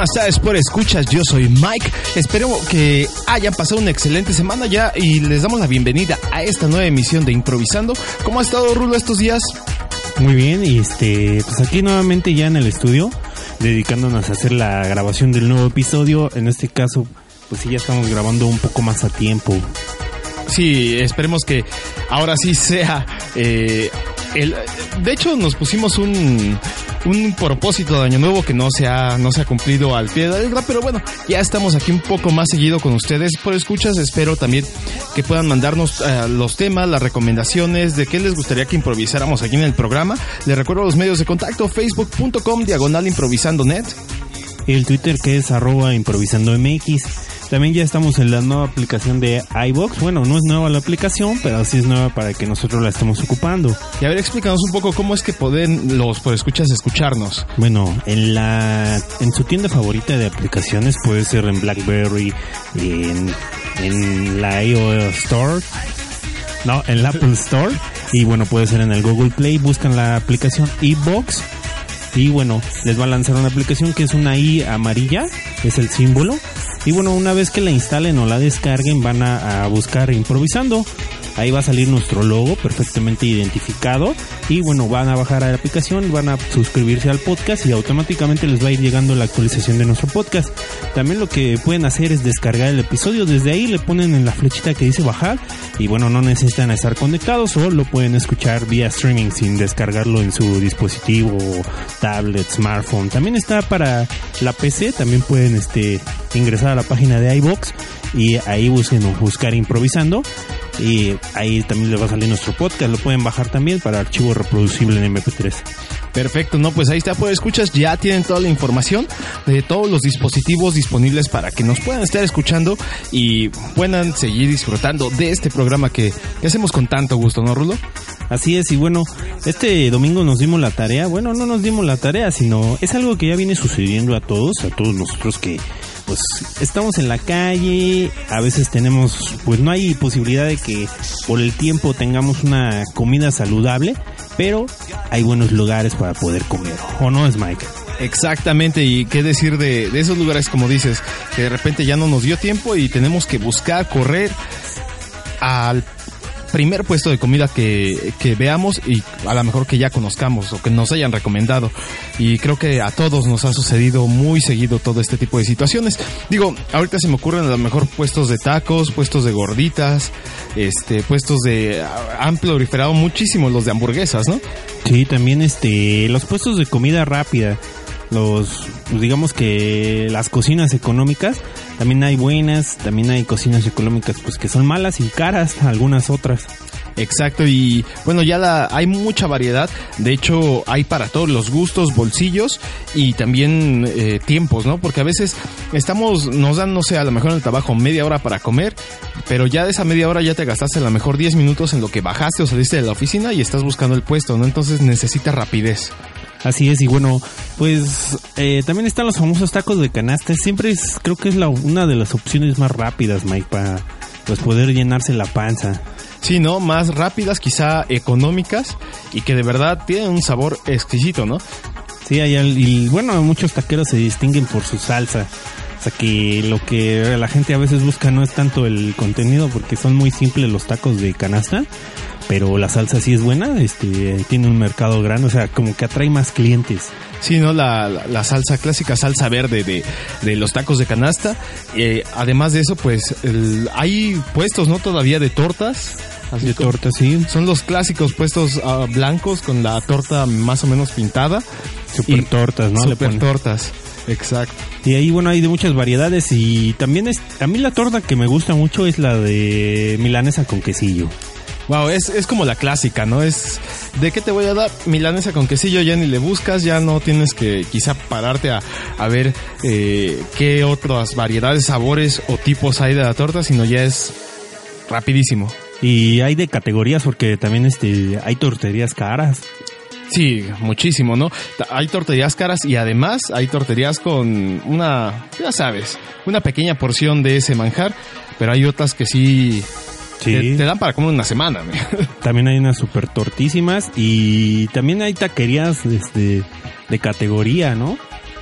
Buenas tardes por escuchas, yo soy Mike. Espero que hayan pasado una excelente semana ya y les damos la bienvenida a esta nueva emisión de Improvisando. ¿Cómo ha estado Rulo estos días? Muy bien, y este, pues aquí nuevamente ya en el estudio, dedicándonos a hacer la grabación del nuevo episodio. En este caso, pues sí, ya estamos grabando un poco más a tiempo. Sí, esperemos que ahora sí sea eh, el, de hecho nos pusimos un, un propósito de año nuevo que no se ha no se ha cumplido al pie de la letra, pero bueno, ya estamos aquí un poco más seguido con ustedes por escuchas. Espero también que puedan mandarnos uh, los temas, las recomendaciones de qué les gustaría que improvisáramos aquí en el programa. Les recuerdo los medios de contacto facebook.com diagonal improvisando net. El Twitter que es arroba improvisando mx también ya estamos en la nueva aplicación de iBox. Bueno, no es nueva la aplicación, pero sí es nueva para que nosotros la estemos ocupando. Y a ver, explícanos un poco cómo es que pueden los por escuchas escucharnos. Bueno, en la en su tienda favorita de aplicaciones puede ser en BlackBerry, en, en la iOS Store, no, en la Apple Store y bueno, puede ser en el Google Play, buscan la aplicación iBox y bueno, les va a lanzar una aplicación que es una I amarilla, es el símbolo y bueno, una vez que la instalen o la descarguen, van a, a buscar improvisando. Ahí va a salir nuestro logo perfectamente identificado. Y bueno, van a bajar a la aplicación, van a suscribirse al podcast y automáticamente les va a ir llegando la actualización de nuestro podcast. También lo que pueden hacer es descargar el episodio. Desde ahí le ponen en la flechita que dice bajar. Y bueno, no necesitan estar conectados o lo pueden escuchar vía streaming sin descargarlo en su dispositivo, tablet, smartphone. También está para la PC. También pueden este, ingresar a la página de iBox y ahí busquen buscar improvisando y ahí también les va a salir nuestro podcast, lo pueden bajar también para archivo reproducible en MP3. Perfecto, no, pues ahí está, pues escuchas, ya tienen toda la información de todos los dispositivos disponibles para que nos puedan estar escuchando y puedan seguir disfrutando de este programa que, que hacemos con tanto gusto, ¿no, Rulo? Así es, y bueno, este domingo nos dimos la tarea, bueno, no nos dimos la tarea, sino es algo que ya viene sucediendo a todos, a todos nosotros que pues estamos en la calle, a veces tenemos, pues no hay posibilidad de que por el tiempo tengamos una comida saludable, pero hay buenos lugares para poder comer, ¿o no es Mike? Exactamente, y qué decir de, de esos lugares como dices, que de repente ya no nos dio tiempo y tenemos que buscar, correr al primer puesto de comida que, que, veamos y a lo mejor que ya conozcamos o que nos hayan recomendado. Y creo que a todos nos ha sucedido muy seguido todo este tipo de situaciones. Digo, ahorita se me ocurren a lo mejor puestos de tacos, puestos de gorditas, este, puestos de han proliferado muchísimo los de hamburguesas, ¿no? Sí, también este, los puestos de comida rápida los digamos que las cocinas económicas también hay buenas también hay cocinas económicas pues que son malas y caras algunas otras Exacto, y bueno, ya la, hay mucha variedad. De hecho, hay para todos los gustos, bolsillos y también eh, tiempos, ¿no? Porque a veces estamos, nos dan, no sé, a lo mejor en el trabajo media hora para comer, pero ya de esa media hora ya te gastaste a lo mejor 10 minutos en lo que bajaste o saliste de la oficina y estás buscando el puesto, ¿no? Entonces necesitas rapidez. Así es, y bueno, pues eh, también están los famosos tacos de canasta. Siempre es, creo que es la, una de las opciones más rápidas, Mike, para pues poder llenarse la panza. Sí, ¿no? Más rápidas, quizá económicas y que de verdad tienen un sabor exquisito, ¿no? Sí, hay, y bueno, muchos taqueros se distinguen por su salsa. O sea que lo que la gente a veces busca no es tanto el contenido porque son muy simples los tacos de canasta, pero la salsa sí es buena, este tiene un mercado grande, o sea, como que atrae más clientes. Sí, ¿no? La, la, la salsa clásica, salsa verde de, de los tacos de canasta. Eh, además de eso, pues el, hay puestos, ¿no? Todavía de tortas. Así de tortas, sí. Son los clásicos puestos uh, blancos con la torta más o menos pintada. Super tortas, ¿no? Super tortas. Exacto. Y ahí, bueno, hay de muchas variedades y también es, a mí la torta que me gusta mucho es la de milanesa con quesillo. Wow, es, es como la clásica, ¿no? Es de qué te voy a dar milanesa con quesillo, ya ni le buscas, ya no tienes que quizá pararte a, a ver eh, qué otras variedades, sabores o tipos hay de la torta, sino ya es rapidísimo. Y hay de categorías porque también este hay torterías caras. Sí, muchísimo, ¿no? Hay torterías caras y además hay torterías con una, ya sabes, una pequeña porción de ese manjar, pero hay otras que sí, Sí. te, te dan para comer una semana. También hay unas super tortísimas y también hay taquerías este, de categoría, ¿no?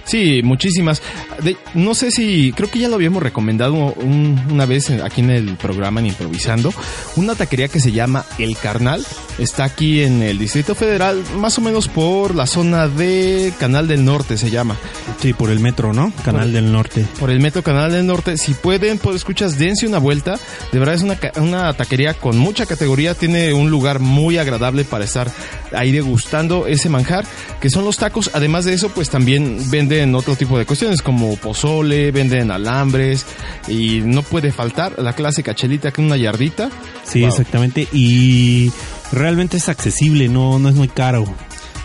Sí, muchísimas. De- no sé si, creo que ya lo habíamos recomendado un- una vez aquí en el programa en Improvisando. Una taquería que se llama El Carnal. Está aquí en el Distrito Federal, más o menos por la zona de Canal del Norte se llama. Sí, por el metro, ¿no? Canal del Norte. Por el Metro Canal del Norte. Si pueden, pues escuchas, dense una vuelta. De verdad es una, una taquería con mucha categoría. Tiene un lugar muy agradable para estar ahí degustando ese manjar, que son los tacos. Además de eso, pues también venden otro tipo de cuestiones como pozole, venden alambres y no puede faltar la clásica chelita que una yardita. Sí, Wow. exactamente. Y realmente es accesible, no, no es muy caro.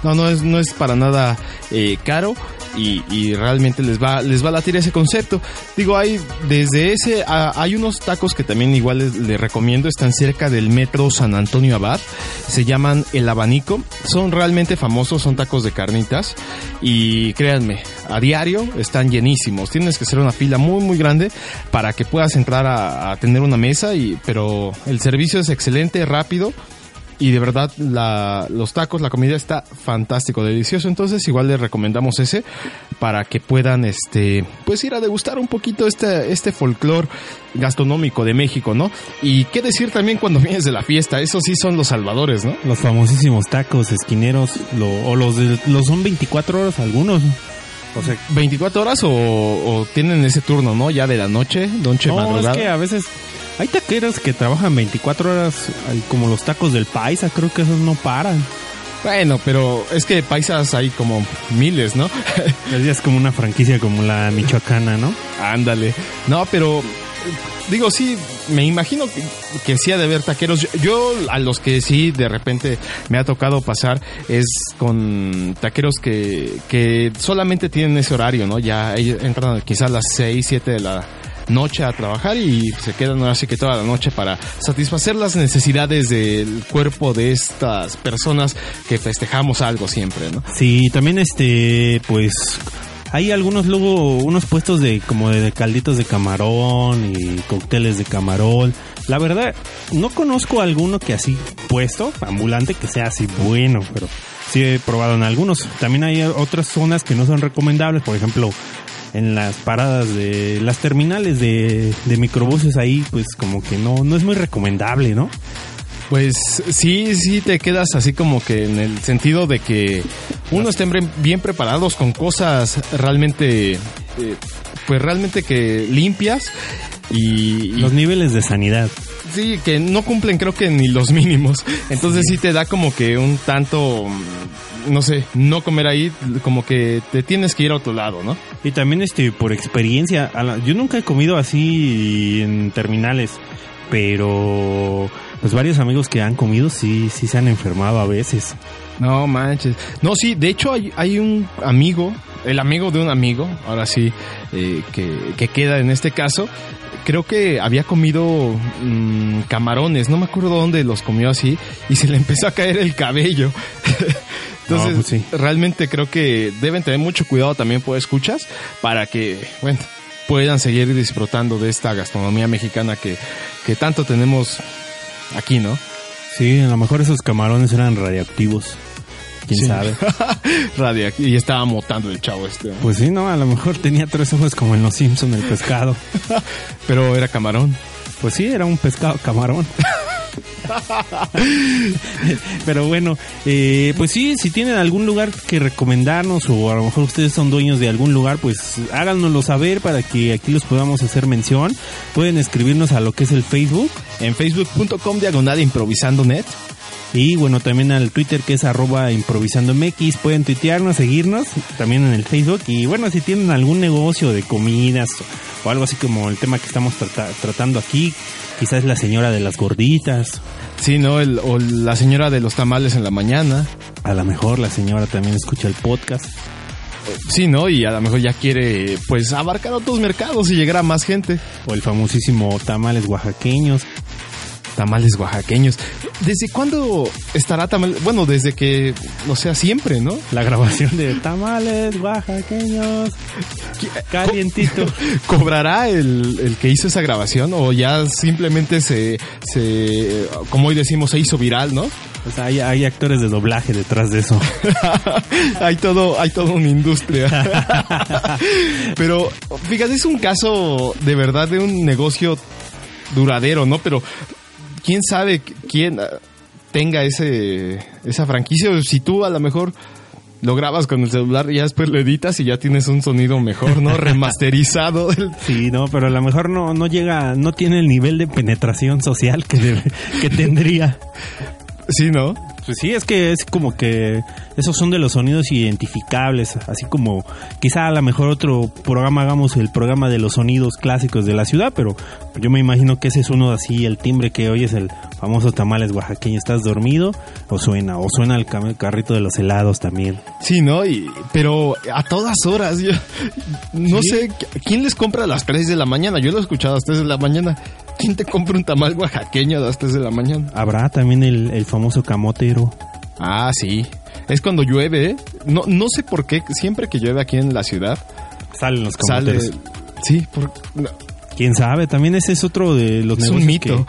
No, no es, no es para nada eh, caro y, y realmente les va, les va a latir ese concepto. Digo, hay desde ese, a- hay unos tacos que también igual les, recomiendo, están cerca del metro San Antonio Abad, se llaman El Abanico, son realmente famosos, son tacos de carnitas y créanme, a diario están llenísimos, tienes que hacer una fila muy muy grande para que puedas entrar a, a tener una mesa, y, pero el servicio es excelente, rápido y de verdad la, los tacos, la comida está fantástico, delicioso. Entonces igual les recomendamos ese para que puedan este pues ir a degustar un poquito este, este folclore gastronómico de México, ¿no? Y qué decir también cuando vienes de la fiesta, esos sí son los salvadores, ¿no? Los famosísimos tacos esquineros, lo- o los de, los son 24 horas algunos. O sea, 24 horas o, o tienen ese turno, ¿no? Ya de la noche, noche no, madrugada. es que a veces hay taqueros que trabajan 24 horas, como los tacos del paisa, creo que esos no paran. Bueno, pero es que paisas hay como miles, ¿no? Es como una franquicia como la michoacana, ¿no? Ándale. No, pero digo, sí, me imagino que, que sí ha de haber taqueros. Yo, yo a los que sí de repente me ha tocado pasar es con taqueros que, que solamente tienen ese horario, ¿no? Ya ellos entran quizás a las 6, 7 de la noche a trabajar y se quedan ahora sí que toda la noche para satisfacer las necesidades del cuerpo de estas personas que festejamos algo siempre, ¿no? Sí, también este, pues hay algunos luego unos puestos de como de, calditos de camarón y cócteles de camarón. La verdad, no conozco alguno que así puesto, ambulante, que sea así bueno, pero sí he probado en algunos. También hay otras zonas que no son recomendables, por ejemplo, en las paradas de las terminales de, de microbuses ahí, pues como que no, no es muy recomendable, ¿no? Pues sí, sí te quedas así como que en el sentido de que uno estén bien- preparados con cosas realmente, eh, pues realmente que limpias y, y Los niveles de sanidad. sí, que no cumplen creo que ni los mínimos. Entonces sí te da como que un tanto, no sé, no comer ahí, como que te tienes que ir a otro lado, ¿no? Y también este por experiencia, yo nunca he comido así en terminales, pero pues varios amigos que han comido sí sí se han enfermado a veces. No manches. No, sí, de hecho hay, hay un amigo, el amigo de un amigo, ahora sí, eh, que, que queda en este caso. Creo que había comido mm, camarones, no me acuerdo dónde los comió así, y se le empezó a caer el cabello. Entonces, No, pues sí. realmente creo que deben tener mucho cuidado también por escuchas para que, bueno, puedan seguir disfrutando de esta gastronomía mexicana que, que tanto tenemos aquí, ¿no? Sí, a lo mejor esos camarones eran radioactivos. ¿Quién Sí. sabe? Radio, y estaba motando el chavo este. ¿no? Pues sí, no, a lo mejor tenía tres ojos como en los Simpson el pescado. Pero era camarón. Pues sí, era un pescado camarón. Pero bueno, eh, pues sí, si tienen algún lugar que recomendarnos o a lo mejor ustedes son dueños de algún lugar, pues háganoslo saber para que aquí los podamos hacer mención. Pueden escribirnos a lo que es el Facebook En facebook.com diagonal improvisando net. Y bueno, también al Twitter que es arroba improvisando MX. Pueden tuitearnos, seguirnos también en el Facebook. Y bueno, si tienen algún negocio de comidas o algo así como el tema que estamos trata- tratando aquí, quizás la señora de las gorditas. Sí, ¿no? El, o la señora de los tamales en la mañana. A lo mejor la señora también escucha el podcast. Sí, ¿no? Y a lo mejor ya quiere, pues, abarcar otros mercados y llegar a más gente. O el famosísimo tamales oaxaqueños. Tamales oaxaqueños. ¿Desde cuándo estará tamal? Bueno, desde que, o sea, siempre, ¿no? La grabación de tamales oaxaqueños. Calientito. ¿Cobrará el, el que hizo esa grabación o ya simplemente se, se, como hoy decimos, se hizo viral, ¿no? O sea, hay, hay actores de doblaje detrás de eso. hay todo, hay toda una industria. Pero, fíjate, es un caso de verdad de un negocio duradero, ¿no? Pero, ¿quién sabe quién tenga ese, esa franquicia? Si tú a lo mejor lo grabas con el celular y ya después lo editas y ya tienes un sonido mejor, ¿no? Remasterizado. Sí, no, pero a lo mejor no, no llega, no tiene el nivel de penetración social que, que tendría. Sí, ¿no? Pues sí, es que es como que esos son de los sonidos identificables, así como quizá a lo mejor otro programa hagamos el programa de los sonidos clásicos de la ciudad, pero yo me imagino que ese es uno así, el timbre que oyes el famoso tamales oaxaqueño, ¿estás dormido? O suena, o suena el carrito de los helados también. Sí, ¿no? Y, pero a todas horas, yo no sé, ¿quién les compra a las 3 de la mañana? Yo lo he escuchado a las 3 de la mañana. ¿Quién te compra un tamal oaxaqueño a las 3 de la mañana? Habrá también el, el famoso Ah, sí. Es cuando llueve. ¿eh? No, no sé por qué. Siempre que llueve aquí en la ciudad. Salen los camoteros. sí, por, Quién sabe, también ese es otro de los es un mito.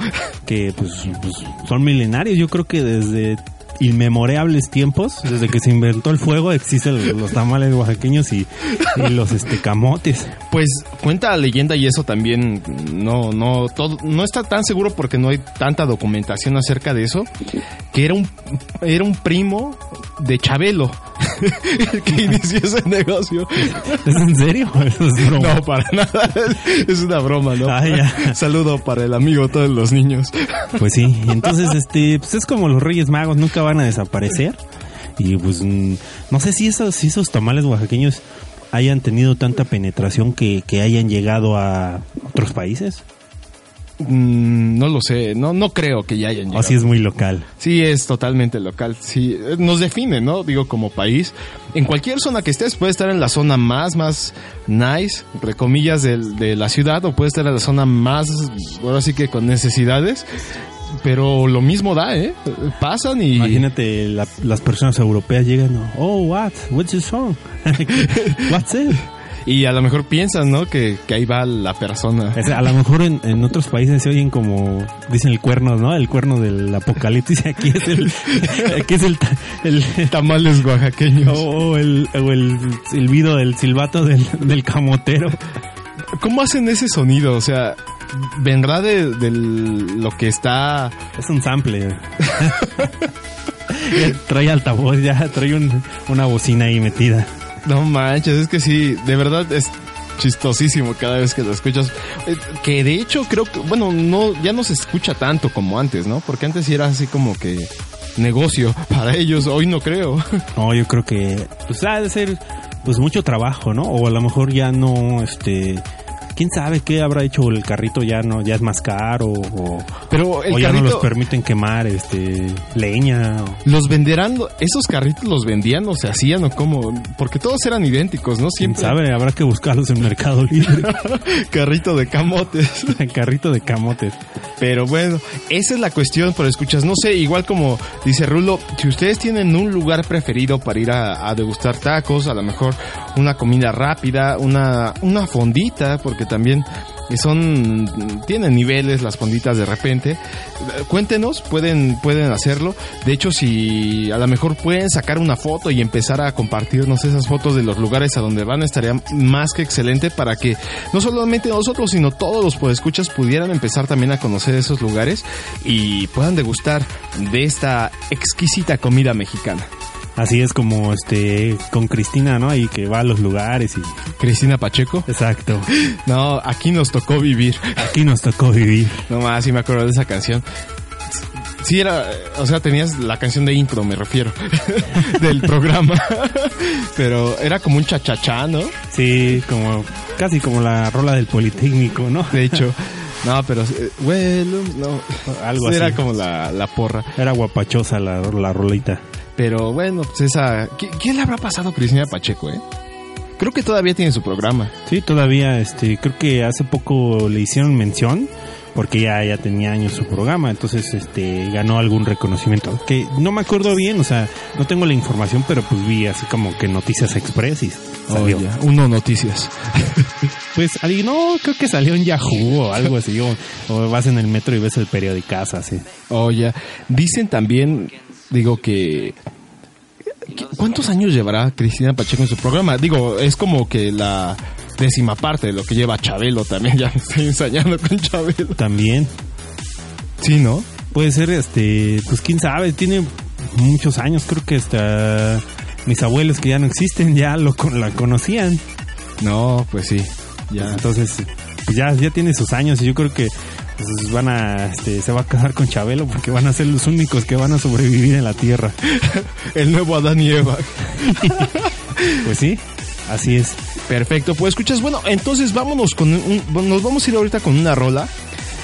Que, pues, pues, son milenarios. Yo creo que desde inmemorables tiempos, desde que se inventó el fuego, existen los tamales oaxaqueños y, los este camotes. Pues cuenta la leyenda y eso también no no todo no está tan seguro porque no hay tanta documentación acerca de eso, que era un era un primo de Chabelo el que inició ese negocio. ¿Es en serio? No, para nada. Es una broma, ¿no? Ah, ya. Saludo para el amigo todos los niños. Pues sí, entonces este pues es como los Reyes Magos, nunca van a desaparecer. Y pues mm, no sé si esos, si esos tamales oaxaqueños hayan tenido tanta penetración que, que hayan llegado a otros países. Mm, no lo sé, no no creo que ya hayan llegado. Así es muy local. Sí, es totalmente local. Sí, nos define, ¿no? Digo, como país. En cualquier zona que estés, puede estar en la zona más, más nice, entre comillas, de, de la ciudad, o puede estar en la zona más, ahora sí que con necesidades. Pero lo mismo da, ¿eh? Pasan y... Imagínate, la, las personas europeas llegan, oh, what? What's your song? What's it? Y a lo mejor piensan, ¿no? Que, que ahí va la persona. A lo mejor en, en, otros países se oyen como, dicen el cuerno, ¿no? El cuerno del apocalipsis. Aquí es el, aquí es el, el tamales oaxaqueños. O, el, o el silbido del silbato del, del camotero. ¿Cómo hacen ese sonido? O sea, vendrá de, de lo que está... Es un sample. trae altavoz, ya trae un, una bocina ahí metida. No manches, es que sí, de verdad es chistosísimo cada vez que lo escuchas. Eh, que de hecho creo que, bueno, no, ya no se escucha tanto como antes, ¿no? Porque antes sí era así como que negocio para ellos, hoy no creo. No, yo creo que, pues ha de ser, pues mucho trabajo, ¿no? O a lo mejor ya no, este, quién sabe qué habrá hecho el carrito ya no ya es más caro o, pero el o ya carrito, no los permiten quemar este leña o... los venderán esos carritos los vendían o se hacían o cómo porque todos eran idénticos no siempre. ¿Quién sabe habrá que buscarlos en Mercado Libre. Carrito de camotes. Carrito de camotes. Pero bueno esa es la cuestión por escuchas no sé igual como dice Rulo si ustedes tienen un lugar preferido para ir a, a degustar tacos a lo mejor una comida rápida una una fondita porque también son tienen niveles las fonditas de repente. Cuéntenos pueden pueden hacerlo. De hecho si a lo mejor pueden sacar una foto y empezar a compartirnos esas fotos de los lugares a donde van estaría más que excelente para que no solamente nosotros sino todos los podescuchas pudieran empezar también a conocer esos lugares y puedan degustar de esta exquisita comida mexicana Así es como este con Cristina, ¿no? Y que va a los lugares y Cristina Pacheco. Exacto. No, aquí nos tocó vivir. Aquí nos tocó vivir. No más, sí me acuerdo de esa canción. Sí era, o sea, tenías la canción de intro, me refiero, del programa. Pero era como un chachachá, ¿no? Sí, como casi como la rola del Politécnico, ¿no? De hecho. No, pero, eh, bueno, no. Algo Era así. como la, la porra. Era guapachosa la, la rolita. Pero bueno, pues esa... ¿Qué, ¿Qué le habrá pasado a Cristina Pacheco, eh? Creo que todavía tiene su programa. Sí, todavía, este, creo que hace poco le hicieron mención porque ya, ya tenía años su programa, entonces este ganó algún reconocimiento. Que no me acuerdo bien, o sea, no tengo la información, pero pues vi así como que Noticias Express y salió. Oh, ya. Uno Noticias. Pues ahí no, creo que salió en Yahoo o algo así, o, o vas en el metro y ves el periodicazo así. Oh, ya. Dicen también digo que... ¿Cuántos años llevará Cristina Pacheco en su programa? Digo, es como que la décima parte de lo que lleva Chabelo también. Ya me estoy ensañando con Chabelo. También. Sí, ¿no? Puede ser, este, pues quién sabe, tiene muchos años, creo que hasta mis abuelos que ya no existen ya lo con- la conocían. No, pues sí. Ya. Entonces, pues ya, ya tiene sus años y yo creo que pues, van a, este, se va a casar con Chabelo porque van a ser los únicos que van a sobrevivir en la Tierra. El nuevo Adán y Eva. Pues sí, así es. Perfecto, pues escuchas, bueno, entonces vámonos con un, nos vamos a ir ahorita con una rola.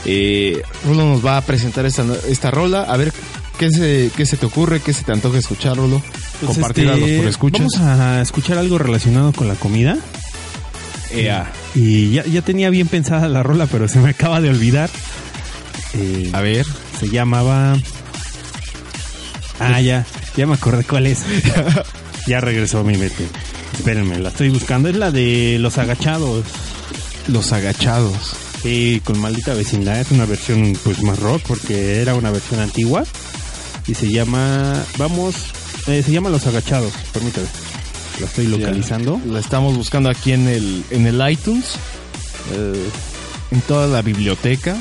Eh, Rolo nos va a presentar esta, esta rola, a ver qué se, qué se te ocurre, qué se te antoja escuchar, Rolo. Pues, Compartir a los este, por escuchas. Vamos a escuchar algo relacionado con la comida. Ea, Y ya, ya tenía bien pensada la rola, pero se me acaba de olvidar. Eh, a ver, se llamaba. Ah, ya, ya me acordé cuál es. ya regresó mi mente. Espérenme, la estoy buscando. Es la de Los Agachados. los agachados. Sí, con maldita vecindad. Es una versión pues más rock porque era una versión antigua. Y se llama. Vamos. eh, se llama Los Agachados. Permítame. La estoy localizando. La estamos buscando aquí en el, en el iTunes, Eh, en toda la biblioteca.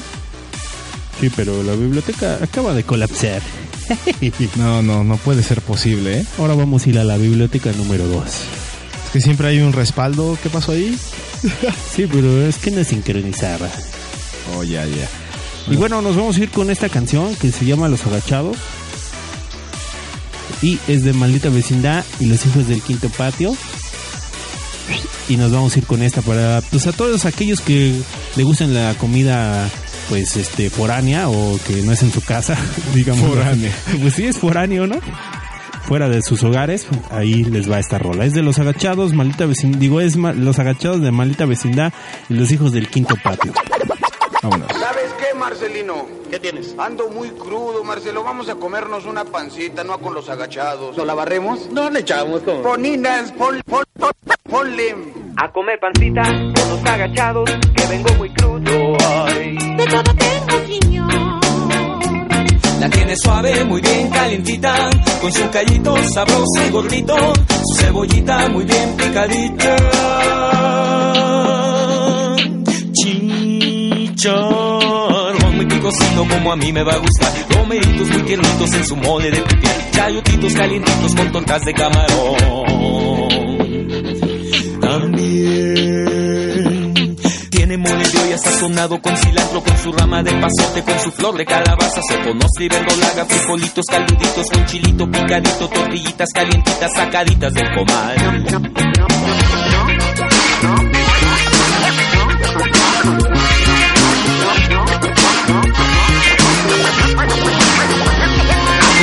sí, pero la biblioteca acaba de colapsar. No, no, no puede ser posible, ¿eh? Ahora vamos a ir a la biblioteca número 2. Es que siempre hay un respaldo. ¿Qué pasó ahí? Sí, pero es que no es sincronizada. Oh, ya, ya. Y bueno, nos vamos a ir con esta canción que se llama Los Agachados. Y es de Maldita Vecindad y Los Hijos del Quinto Patio. Y nos vamos a ir con esta para pues a todos aquellos que le gustan la comida pues este foránea o que no es en su casa, digamos. Foránea. Pues sí es foráneo, ¿no? Fuera de sus hogares, ahí les va esta rola. Es de los agachados, maldita vecindad. Digo, es los agachados de maldita vecindad y los hijos del quinto patio. Vámonos. ¿Sabes qué, Marcelino? ¿Qué tienes? Ando muy crudo, Marcelo. Vamos a comernos una pancita, no con los agachados. ¿Lo la barremos? No le echamos como. Poninas, pon, pon, pon, ponle. A comer pancita con los agachados, que vengo muy crudo. Ay. De todo tengo, señor. La tiene suave, muy bien calientita, con su callito sabroso y gordito, su cebollita muy bien picadita. Chicharrón muy picosito como a mí me va a gustar, romeritos muy tiernitos en su mole de pipián, chayotitos calientitos con tortas de camarón. También tiene mole de olla sazonado con cilantro, con su rama de pasote, con su flor de calabaza, se conoce y verdolaga, frijolitos caluditos con chilito picadito, tortillitas calientitas sacaditas del comal.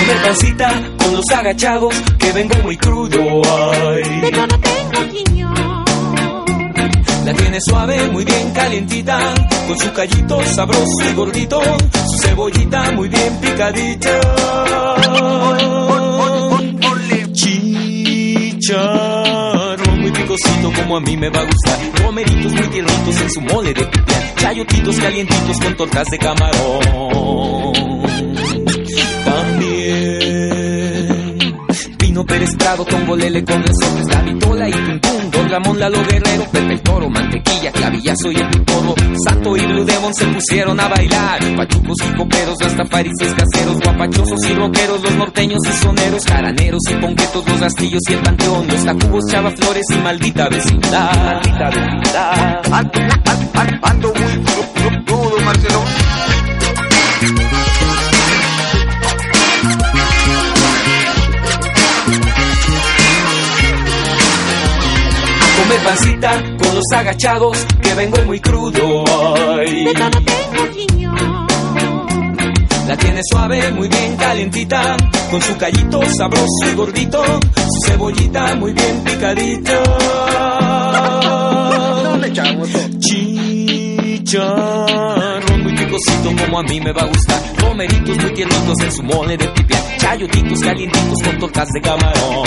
Comer pancita con los agachados, que vengo muy crudo. Ay. De todo tengo, señor. La tiene suave, muy bien calientita, con su callito sabroso y gordito, su cebollita muy bien picadita. Chicharrón muy picosito como a mí me va a gustar, romeritos muy tiernitos en su mole de pipián, chayotitos calientitos con tortas de camarón. Pérez Prado, Tongolele con resortes, la vitola y Tuntún, Don Ramón Lalo Guerrero, Pepe el Toro, Mantequilla, Clavillazo y el Piporro, Santo y Blue Demon se pusieron a bailar, pachucos y coperos, rastafarices caseros, guapachosos y rockeros, los norteños y soneros, jaraneros y ponquetos, los rastillos y el panteón, los tacubos, chavaflores y maldita vecindad. Maldita vecindad. Comer pancita con los agachados, que vengo muy crudo. Señor. La tiene suave, muy bien calientita, con su callito sabroso y gordito, su cebollita muy bien picadita. No le echamos como. Chicharrón muy picosito como a mí me va a gustar, romeritos muy tiernitos en su mole de pipián, chayotitos calientitos con tortas de camarón.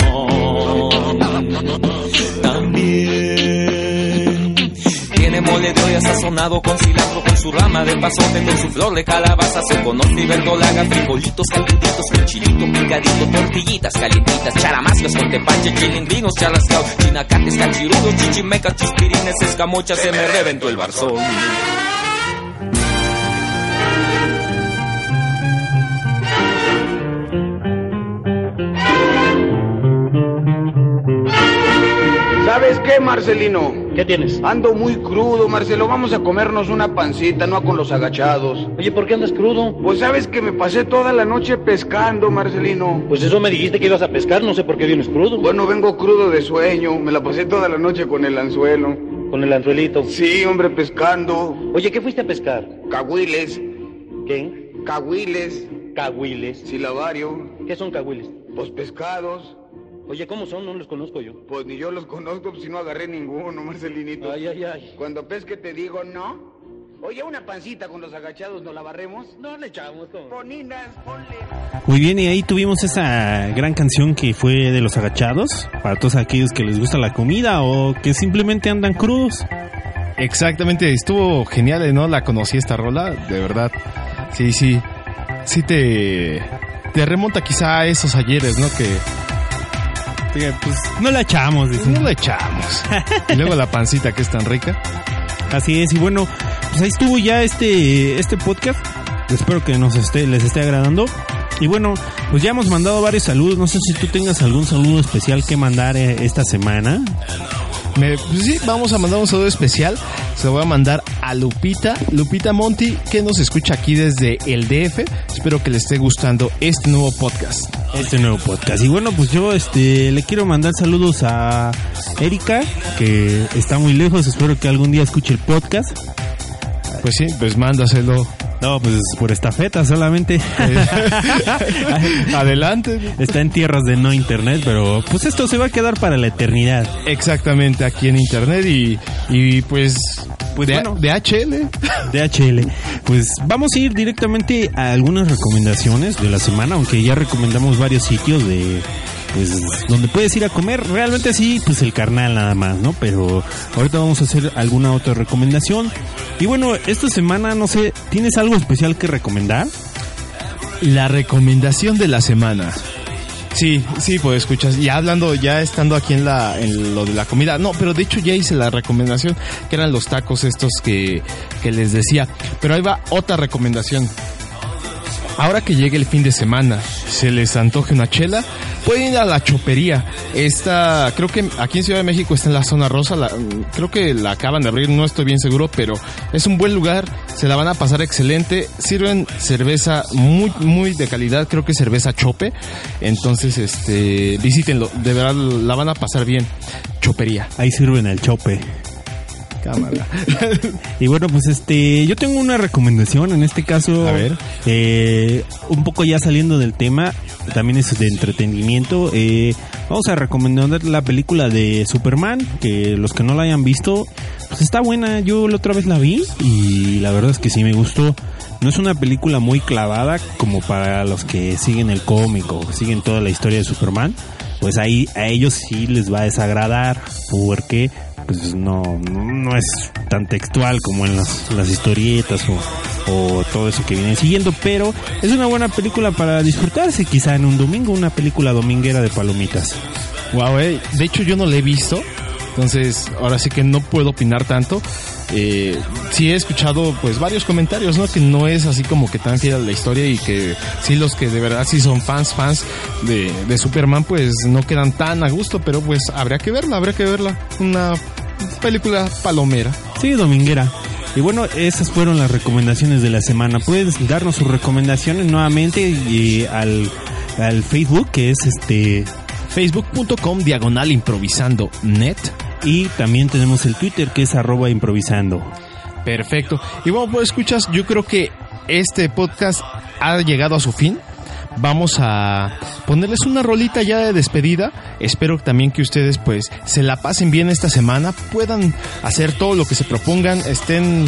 Tiene mole olla sazonado con cilantro, con su rama de pasote, con su flor de calabaza, se conoce y verdolaga, frijolitos calientitos, con chilito picadito, tortillitas calientitas, charamascas con tepache, chilindrinos, charrascao, chinacates, cachirudos, chichimecas, chispirines, escamochas, se me reventó el barzón. Qué, Marcelino? ¿Qué tienes? Ando muy crudo, Marcelo. Vamos a comernos una pancita, no con los agachados. Oye, ¿por qué andas crudo? Pues sabes que me pasé toda la noche pescando, Marcelino. Pues eso me dijiste que ibas a pescar, no sé por qué vienes crudo. Bueno, vengo crudo de sueño. Me la pasé toda la noche con el anzuelo. Con el anzuelito. Sí, hombre, pescando. Oye, ¿qué fuiste a pescar? Cahuiles, ¿Qué? cahuiles, Cahuiles. silabario, ¿Qué son cahuiles? pues pescados. Oye, ¿cómo son? No los conozco yo. Pues ni yo los conozco, pues si no agarré ninguno, Marcelinito. Ay, ay, ay. Cuando pesque te digo no. Oye, una pancita con los agachados, ¿nos la barremos? No le echamos como. Poninas, ponle. Muy bien, y ahí tuvimos esa gran canción que fue de los agachados, para todos aquellos que les gusta la comida o que simplemente andan crudos. Exactamente, estuvo genial, ¿no? La conocí esta rola, de verdad. Sí, sí. Sí te, te remonta quizá a esos ayeres, ¿no? Que Pues no la echamos, pues, dicen. no le echamos. Y luego la pancita que es tan rica. Así es, y bueno, pues ahí estuvo ya este, este podcast. Espero que nos esté, les esté agradando. Y bueno, pues ya hemos mandado varios saludos. No sé si tú tengas algún saludo especial que mandar eh, esta semana. Me- pues sí, vamos a mandar un saludo especial. Se lo voy a mandar a Lupita, Lupita Monti, que nos escucha aquí desde el DF. Espero que le esté gustando este nuevo podcast. Este nuevo podcast. Y bueno, pues yo este le quiero mandar saludos a Erika, que está muy lejos. Espero que algún día escuche el podcast. Pues sí, pues mándaselo. No, pues por estafeta solamente. Adelante. Está en tierras de no internet, pero pues esto se va a quedar para la eternidad. Exactamente, aquí en internet y, y pues, Pues de, bueno. de HL. DHL. Pues vamos a ir directamente a algunas recomendaciones de la semana, aunque ya recomendamos varios sitios de pues donde puedes ir a comer. Realmente sí, pues el carnal nada más, ¿no? Pero ahorita vamos a hacer alguna otra recomendación. Y bueno, esta semana no sé, ¿tienes algo especial que recomendar? La recomendación de la semana. Sí, sí, pues escuchas. Ya hablando, ya estando aquí en la, en lo de la comida. No, pero de hecho ya hice la recomendación, que eran los tacos estos que, que les decía. Pero ahí va otra recomendación. Ahora que llegue el fin de semana, se les antoje una chela, pueden ir a la chopería. Esta, creo que aquí en Ciudad de México está en la zona rosa, la- creo que la acaban de abrir, no estoy bien seguro, pero es un buen lugar, se la van a pasar excelente. Sirven cerveza muy, muy de calidad, creo que cerveza chope. Entonces, este, visítenlo, de verdad la van a pasar bien. Chopería. Ahí sirven el chope. Cámara. Y bueno, pues este, yo tengo una recomendación en este caso. A ver. eh, un poco ya saliendo del tema, también es de entretenimiento. eh, vamos a recomendar la película de Superman, que los que no la hayan visto, pues está buena. Yo la otra vez la vi y la verdad es que sí me gustó. No es una película muy clavada como para los que siguen el cómic o siguen toda la historia de Superman. Pues ahí a ellos sí les va a desagradar porque pues no, no, es tan textual como en las, historietas o, todo eso que vienen siguiendo, pero es una buena película para disfrutarse quizá en un domingo, una película dominguera de palomitas. Wow, eh. De hecho, yo no la he visto. Entonces, ahora sí que no puedo opinar tanto. Eh, sí he escuchado pues varios comentarios, ¿no? Que no es así como que tan fiel a la historia y que sí los que de verdad sí son fans, fans de, de Superman pues no quedan tan a gusto, pero pues habría que verla, habría que verla. Una película palomera. Sí, dominguera. Y bueno, esas fueron las recomendaciones de la semana. Puedes darnos sus recomendaciones nuevamente y al, al Facebook que es este Facebook.com diagonal improvisando net. y también tenemos el Twitter que es arroba improvisando. Perfecto. Y bueno, pues escuchas, yo creo que este podcast ha llegado a su fin. Vamos a ponerles una rolita ya de despedida. Espero también que ustedes pues se la pasen bien esta semana, puedan hacer todo lo que se propongan, estén,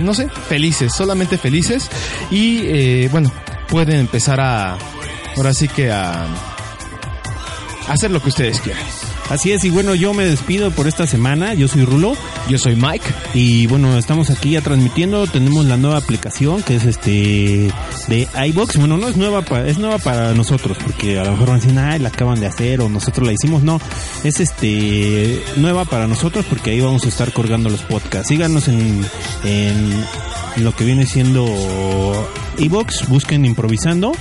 no sé, felices, solamente felices. Y eh, bueno, pueden empezar a, ahora sí que a hacer lo que ustedes quieran. Así es, y bueno, yo me despido por esta semana. Yo soy Rulo. Yo soy Mike. Y bueno, estamos aquí ya transmitiendo. Tenemos la nueva aplicación que es este de iBox. Bueno, no es nueva, pa- es nueva para nosotros, porque a lo mejor van a decir, ah, la acaban de hacer o nosotros la hicimos. No, es este nueva para nosotros porque ahí vamos a estar colgando los podcasts. Síganos en, en lo que viene siendo iBox, busquen improvisando.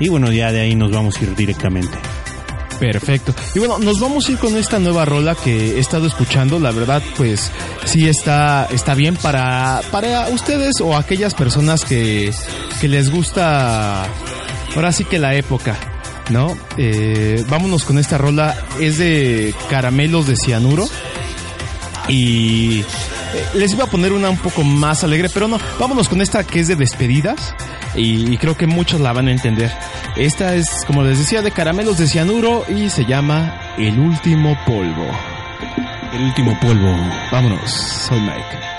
Y bueno, ya de ahí nos vamos a ir directamente. Perfecto. Y bueno, nos vamos a ir con esta nueva rola que he estado escuchando. La verdad, pues sí está, está bien para, para ustedes o aquellas personas que, que les gusta, ahora sí que la época, ¿no? Eh, vámonos con esta rola. Es de caramelos de cianuro. Y eh, les iba a poner una un poco más alegre, pero no. Vámonos con esta que es de despedidas. Y, y creo que muchos la van a entender. Esta es, como les decía, de caramelos de cianuro y se llama El último polvo. El último polvo. Vámonos, soy Mike.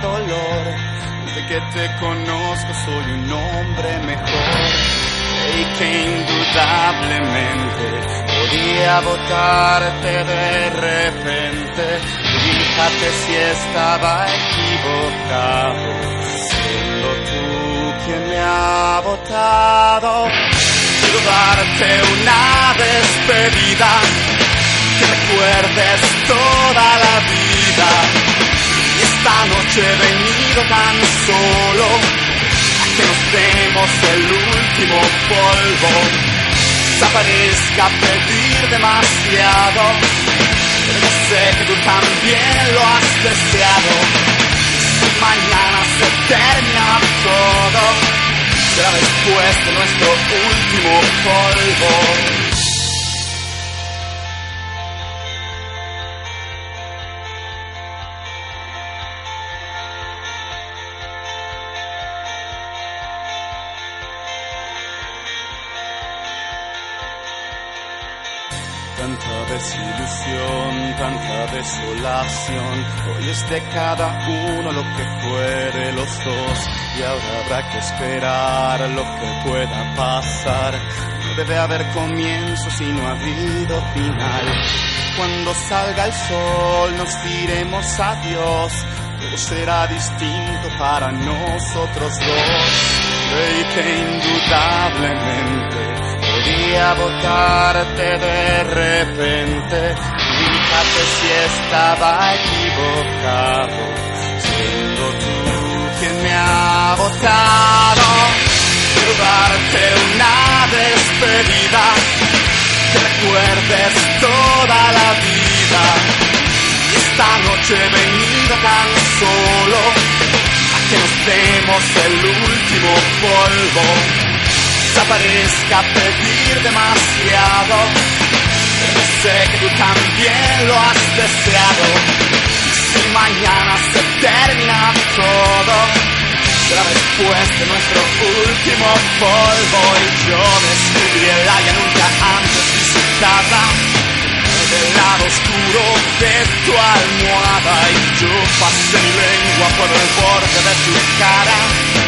Dolor, desde que te conozco soy un hombre mejor y que indudablemente podía votarte de repente. Fíjate si estaba equivocado, siendo tú quien me ha votado. Quiero darte una despedida, que recuerdes toda la vida. Esta noche he venido tan solo que nos demos el último polvo. Desaparezca pedir demasiado, pero sé que tú también lo has deseado. Mañana se termina todo, será después de nuestro último polvo. Tanta desilusión, tanta desolación. Hoy es de cada uno lo que fue de los dos. Y ahora habrá que esperar lo que pueda pasar. No debe haber comienzo si no ha habido final. Cuando salga el sol nos diremos adiós. Todo será distinto para nosotros dos. Y que indudablemente podía votarte de repente. Fíjate si estaba equivocado, siendo tú quien me ha votado. Darte una despedida, que recuerdes toda la vida. Y esta noche he venido tan solo a que nos demos el último polvo desaparezca pedir demasiado. Sé que tú también lo has deseado. Si mañana se termina todo, será después de nuestro último polvo. Y yo descubrí el área nunca antes visitada. Del lado oscuro de tu almohada y yo pasé mi lengua por el borde de tu cara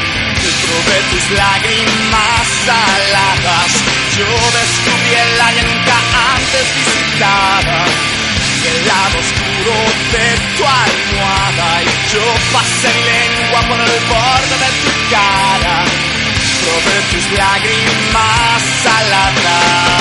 de tus lágrimas saladas. Yo descubrí el área nunca antes visitada. El lado oscuro de tu almohada. Y yo pasé mi lengua por el borde de tu cara. Probé tus lágrimas saladas.